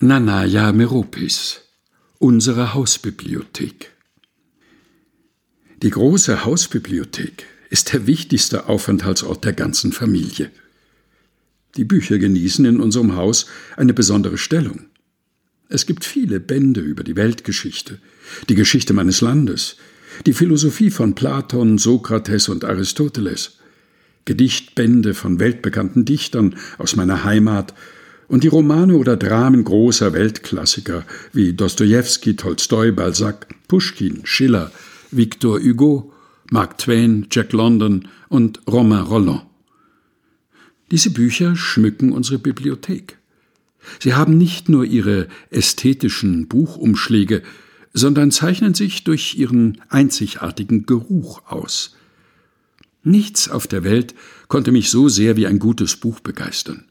Nanaya Meropis Unsere Hausbibliothek Die große Hausbibliothek ist der wichtigste Aufenthaltsort der ganzen Familie. Die Bücher genießen in unserem Haus eine besondere Stellung. Es gibt viele Bände über die Weltgeschichte, die Geschichte meines Landes, die Philosophie von Platon, Sokrates und Aristoteles, Gedichtbände von weltbekannten Dichtern aus meiner Heimat und die Romane oder Dramen großer Weltklassiker wie Dostoevsky, Tolstoi, Balzac, Puschkin, Schiller, Victor Hugo, Mark Twain, Jack London und Romain Rolland. Diese Bücher schmücken unsere Bibliothek. Sie haben nicht nur ihre ästhetischen Buchumschläge, sondern zeichnen sich durch ihren einzigartigen Geruch aus. Nichts auf der Welt konnte mich so sehr wie ein gutes Buch begeistern.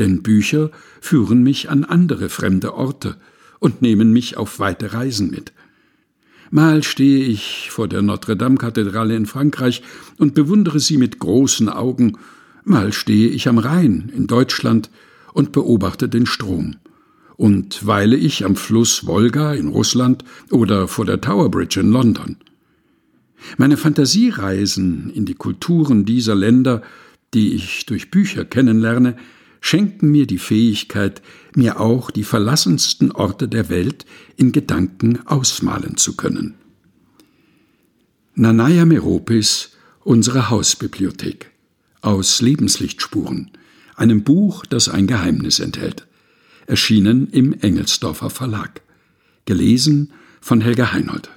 Denn Bücher führen mich an andere fremde Orte und nehmen mich auf weite Reisen mit. Mal stehe ich vor der Notre-Dame-Kathedrale in Frankreich und bewundere sie mit großen Augen, mal stehe ich am Rhein in Deutschland und beobachte den Strom. Und weile ich am Fluss Wolga in Russland oder vor der Tower Bridge in London. Meine Fantasiereisen in die Kulturen dieser Länder, die ich durch Bücher kennenlerne, schenken mir die Fähigkeit, mir auch die verlassensten Orte der Welt in Gedanken ausmalen zu können. Nanaya Meropis, unsere Hausbibliothek. Aus Lebenslichtspuren, einem Buch, das ein Geheimnis enthält. Erschienen im Engelsdorfer Verlag. Gelesen von Helga Heinold.